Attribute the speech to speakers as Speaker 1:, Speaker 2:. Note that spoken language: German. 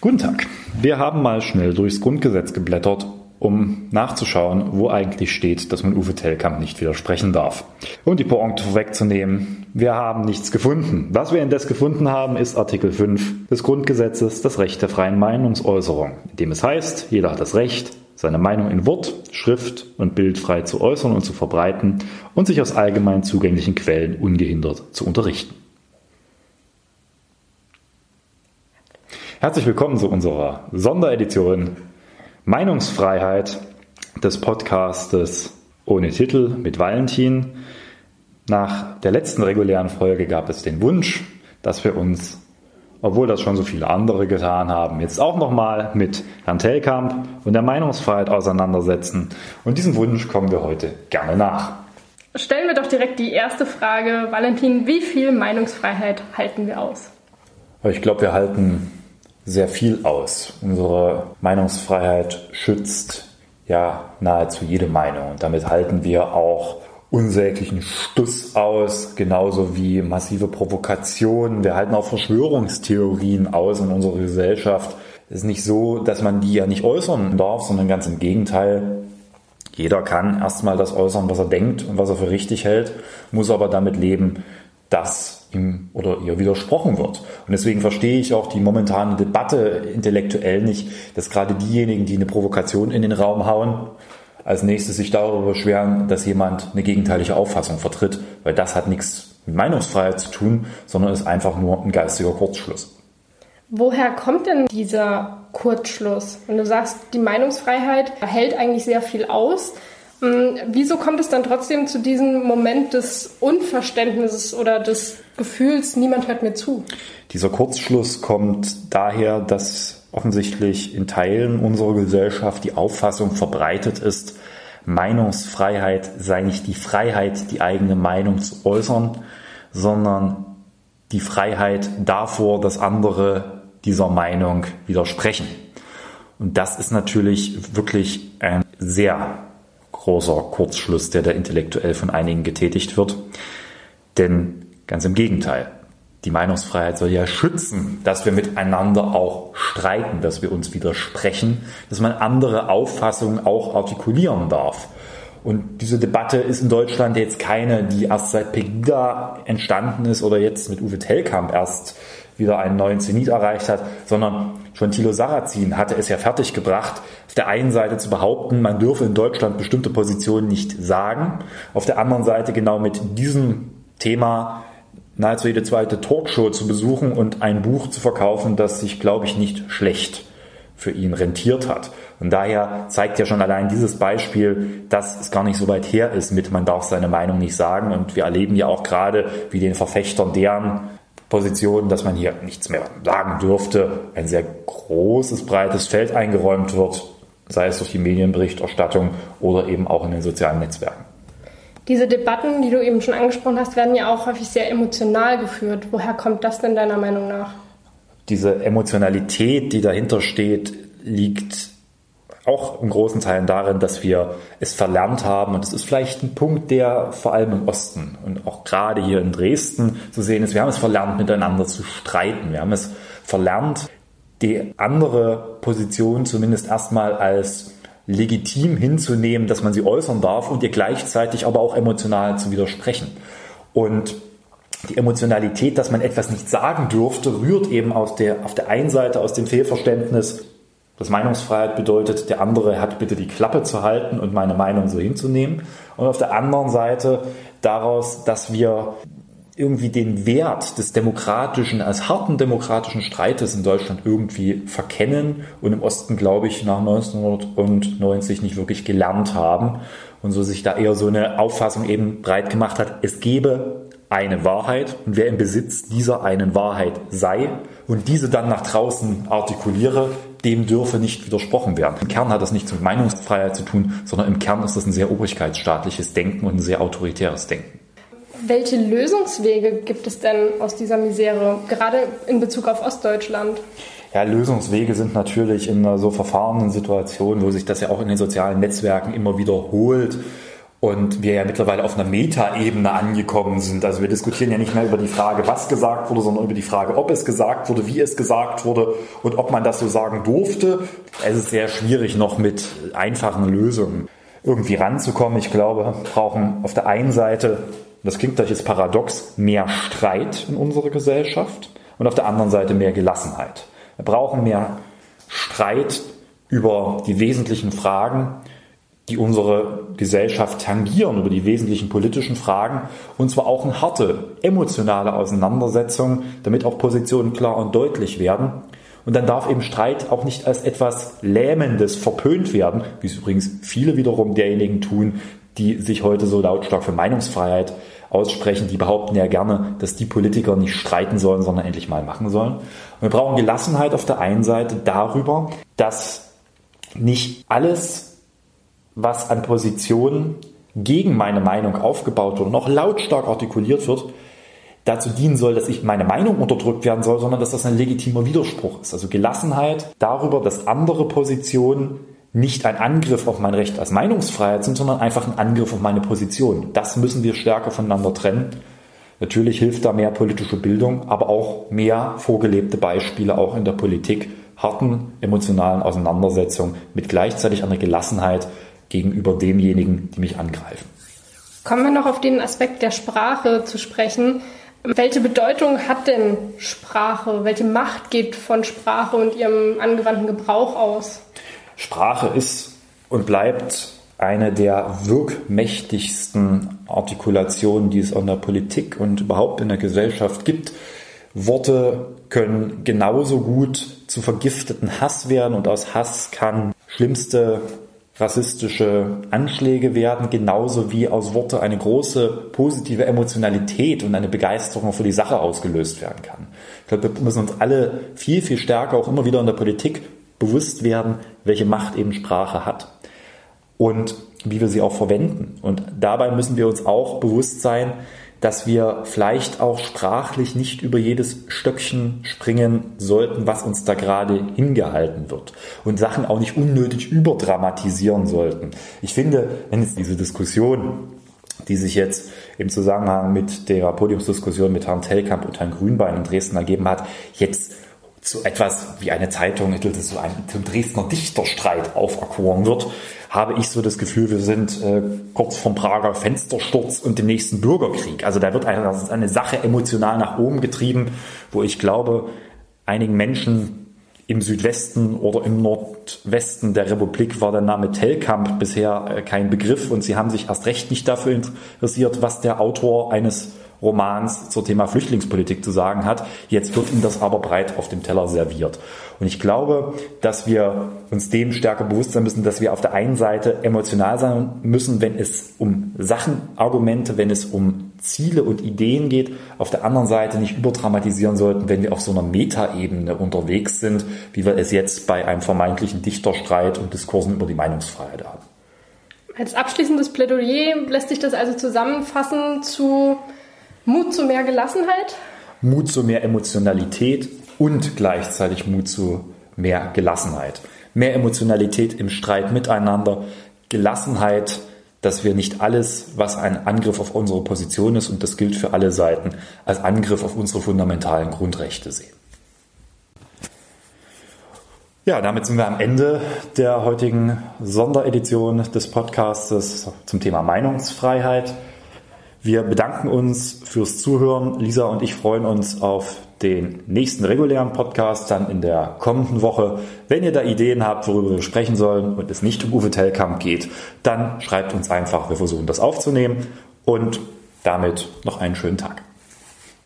Speaker 1: Guten Tag. Wir haben mal schnell durchs Grundgesetz geblättert, um nachzuschauen, wo eigentlich steht, dass man Uwe Tellkamp nicht widersprechen darf. Und die Pointe vorwegzunehmen, wir haben nichts gefunden. Was wir indes gefunden haben, ist Artikel 5 des Grundgesetzes, das Recht der freien Meinungsäußerung, in dem es heißt, jeder hat das Recht, seine Meinung in Wort, Schrift und Bild frei zu äußern und zu verbreiten und sich aus allgemein zugänglichen Quellen ungehindert zu unterrichten. Herzlich willkommen zu unserer Sonderedition Meinungsfreiheit des Podcastes ohne Titel mit Valentin. Nach der letzten regulären Folge gab es den Wunsch, dass wir uns, obwohl das schon so viele andere getan haben, jetzt auch nochmal mit Herrn Tellkamp und der Meinungsfreiheit auseinandersetzen. Und diesem Wunsch kommen wir heute gerne nach.
Speaker 2: Stellen wir doch direkt die erste Frage. Valentin, wie viel Meinungsfreiheit halten wir aus?
Speaker 1: Ich glaube, wir halten sehr viel aus. Unsere Meinungsfreiheit schützt ja nahezu jede Meinung. Und damit halten wir auch unsäglichen Stuss aus, genauso wie massive Provokationen. Wir halten auch Verschwörungstheorien aus in unserer Gesellschaft. Es ist nicht so, dass man die ja nicht äußern darf, sondern ganz im Gegenteil. Jeder kann erstmal das äußern, was er denkt und was er für richtig hält, muss aber damit leben, dass ihm oder ihr widersprochen wird. Und deswegen verstehe ich auch die momentane Debatte intellektuell nicht, dass gerade diejenigen, die eine Provokation in den Raum hauen, als nächstes sich darüber beschweren, dass jemand eine gegenteilige Auffassung vertritt, weil das hat nichts mit Meinungsfreiheit zu tun, sondern ist einfach nur ein geistiger Kurzschluss.
Speaker 2: Woher kommt denn dieser Kurzschluss? Wenn du sagst, die Meinungsfreiheit hält eigentlich sehr viel aus, wieso kommt es dann trotzdem zu diesem Moment des Unverständnisses oder des Gefühls, niemand hört mir zu?
Speaker 1: Dieser Kurzschluss kommt daher, dass offensichtlich in Teilen unserer Gesellschaft die Auffassung verbreitet ist, Meinungsfreiheit sei nicht die Freiheit, die eigene Meinung zu äußern, sondern die Freiheit davor, dass andere dieser Meinung widersprechen. Und das ist natürlich wirklich ein sehr großer Kurzschluss, der da intellektuell von einigen getätigt wird. Denn ganz im Gegenteil, die Meinungsfreiheit soll ja schützen, dass wir miteinander auch streiten, dass wir uns widersprechen, dass man andere Auffassungen auch artikulieren darf. Und diese Debatte ist in Deutschland jetzt keine, die erst seit Pegida entstanden ist oder jetzt mit Uwe Tellkamp erst wieder einen neuen Zenit erreicht hat, sondern schon Thilo Sarrazin hatte es ja fertiggebracht, auf der einen Seite zu behaupten, man dürfe in Deutschland bestimmte Positionen nicht sagen, auf der anderen Seite genau mit diesem Thema nahezu jede zweite Talkshow zu besuchen und ein Buch zu verkaufen, das sich, glaube ich, nicht schlecht für ihn rentiert hat. Und daher zeigt ja schon allein dieses Beispiel, dass es gar nicht so weit her ist mit, man darf seine Meinung nicht sagen. Und wir erleben ja auch gerade, wie den Verfechtern deren Position, dass man hier nichts mehr sagen dürfte, ein sehr großes, breites Feld eingeräumt wird, sei es durch die Medienberichterstattung oder eben auch in den sozialen Netzwerken.
Speaker 2: Diese Debatten, die du eben schon angesprochen hast, werden ja auch häufig sehr emotional geführt. Woher kommt das denn deiner Meinung nach?
Speaker 1: Diese Emotionalität, die dahinter steht, liegt auch in großen Teilen darin, dass wir es verlernt haben. Und das ist vielleicht ein Punkt, der vor allem im Osten und auch gerade hier in Dresden zu sehen ist. Wir haben es verlernt, miteinander zu streiten. Wir haben es verlernt, die andere Position zumindest erstmal als legitim hinzunehmen, dass man sie äußern darf und ihr gleichzeitig aber auch emotional zu widersprechen. Und die Emotionalität, dass man etwas nicht sagen dürfte, rührt eben aus der, auf der einen Seite aus dem Fehlverständnis, dass Meinungsfreiheit bedeutet, der andere hat bitte die Klappe zu halten und meine Meinung so hinzunehmen. Und auf der anderen Seite daraus, dass wir irgendwie den Wert des demokratischen, als harten demokratischen Streites in Deutschland irgendwie verkennen und im Osten, glaube ich, nach 1990 nicht wirklich gelernt haben und so sich da eher so eine Auffassung eben breit gemacht hat, es gebe eine Wahrheit und wer im Besitz dieser einen Wahrheit sei und diese dann nach draußen artikuliere, dem dürfe nicht widersprochen werden. Im Kern hat das nichts mit Meinungsfreiheit zu tun, sondern im Kern ist das ein sehr obrigkeitsstaatliches Denken und ein sehr autoritäres Denken.
Speaker 2: Welche Lösungswege gibt es denn aus dieser Misere, gerade in Bezug auf Ostdeutschland?
Speaker 1: Ja, Lösungswege sind natürlich in einer so verfahrenen Situation, wo sich das ja auch in den sozialen Netzwerken immer wiederholt und wir ja mittlerweile auf einer Metaebene angekommen sind. Also wir diskutieren ja nicht mehr über die Frage, was gesagt wurde, sondern über die Frage, ob es gesagt wurde, wie es gesagt wurde und ob man das so sagen durfte. Es ist sehr schwierig noch mit einfachen Lösungen irgendwie ranzukommen. Ich glaube, wir brauchen auf der einen Seite, das klingt vielleicht jetzt paradox, mehr Streit in unserer Gesellschaft und auf der anderen Seite mehr Gelassenheit. Wir brauchen mehr Streit über die wesentlichen Fragen, die unsere Gesellschaft tangieren, über die wesentlichen politischen Fragen, und zwar auch eine harte, emotionale Auseinandersetzung, damit auch Positionen klar und deutlich werden. Und dann darf eben Streit auch nicht als etwas Lähmendes verpönt werden, wie es übrigens viele wiederum derjenigen tun, die sich heute so lautstark für Meinungsfreiheit aussprechen, die behaupten ja gerne, dass die Politiker nicht streiten sollen, sondern endlich mal machen sollen. Und wir brauchen Gelassenheit auf der einen Seite darüber, dass nicht alles was an Positionen gegen meine Meinung aufgebaut wird, noch lautstark artikuliert wird, dazu dienen soll, dass ich meine Meinung unterdrückt werden soll, sondern dass das ein legitimer Widerspruch ist. Also Gelassenheit darüber, dass andere Positionen nicht ein Angriff auf mein Recht als Meinungsfreiheit sind, sondern einfach ein Angriff auf meine Position. Das müssen wir stärker voneinander trennen. Natürlich hilft da mehr politische Bildung, aber auch mehr vorgelebte Beispiele auch in der Politik, harten emotionalen Auseinandersetzungen mit gleichzeitig einer Gelassenheit, gegenüber demjenigen, die mich angreifen.
Speaker 2: Kommen wir noch auf den Aspekt der Sprache zu sprechen. Welche Bedeutung hat denn Sprache? Welche Macht geht von Sprache und ihrem angewandten Gebrauch aus?
Speaker 1: Sprache ist und bleibt eine der wirkmächtigsten Artikulationen, die es in der Politik und überhaupt in der Gesellschaft gibt. Worte können genauso gut zu vergifteten Hass werden und aus Hass kann schlimmste rassistische Anschläge werden, genauso wie aus Worte eine große positive Emotionalität und eine Begeisterung für die Sache ausgelöst werden kann. Ich glaube, wir müssen uns alle viel, viel stärker auch immer wieder in der Politik bewusst werden, welche Macht eben Sprache hat und wie wir sie auch verwenden. Und dabei müssen wir uns auch bewusst sein, dass wir vielleicht auch sprachlich nicht über jedes Stöckchen springen sollten, was uns da gerade hingehalten wird und Sachen auch nicht unnötig überdramatisieren sollten. Ich finde, wenn es diese Diskussion die sich jetzt im Zusammenhang mit der Podiumsdiskussion mit Herrn Tellkamp und Herrn Grünbein in Dresden ergeben hat, jetzt zu etwas wie eine Zeitung, das so ein zum Dresdner Dichterstreit auferkoren wird, habe ich so das Gefühl, wir sind äh, kurz vom Prager Fenstersturz und dem nächsten Bürgerkrieg. Also da wird eine, eine Sache emotional nach oben getrieben, wo ich glaube, einigen Menschen im Südwesten oder im Nordwesten der Republik war der Name Tellkamp bisher äh, kein Begriff und sie haben sich erst recht nicht dafür interessiert, was der Autor eines Romans zum Thema Flüchtlingspolitik zu sagen hat. Jetzt wird ihm das aber breit auf dem Teller serviert. Und ich glaube, dass wir uns dem stärker bewusst sein müssen, dass wir auf der einen Seite emotional sein müssen, wenn es um Sachenargumente, wenn es um Ziele und Ideen geht, auf der anderen Seite nicht überdramatisieren sollten, wenn wir auf so einer Metaebene unterwegs sind, wie wir es jetzt bei einem vermeintlichen Dichterstreit und Diskursen über die Meinungsfreiheit haben.
Speaker 2: Als abschließendes Plädoyer lässt sich das also zusammenfassen zu Mut zu mehr Gelassenheit?
Speaker 1: Mut zu mehr Emotionalität und gleichzeitig Mut zu mehr Gelassenheit. Mehr Emotionalität im Streit miteinander, Gelassenheit, dass wir nicht alles, was ein Angriff auf unsere Position ist, und das gilt für alle Seiten, als Angriff auf unsere fundamentalen Grundrechte sehen. Ja, damit sind wir am Ende der heutigen Sonderedition des Podcasts zum Thema Meinungsfreiheit. Wir bedanken uns fürs Zuhören. Lisa und ich freuen uns auf den nächsten regulären Podcast dann in der kommenden Woche. Wenn ihr da Ideen habt, worüber wir sprechen sollen und es nicht um Uwe Tellkamp geht, dann schreibt uns einfach. Wir versuchen das aufzunehmen und damit noch einen schönen Tag.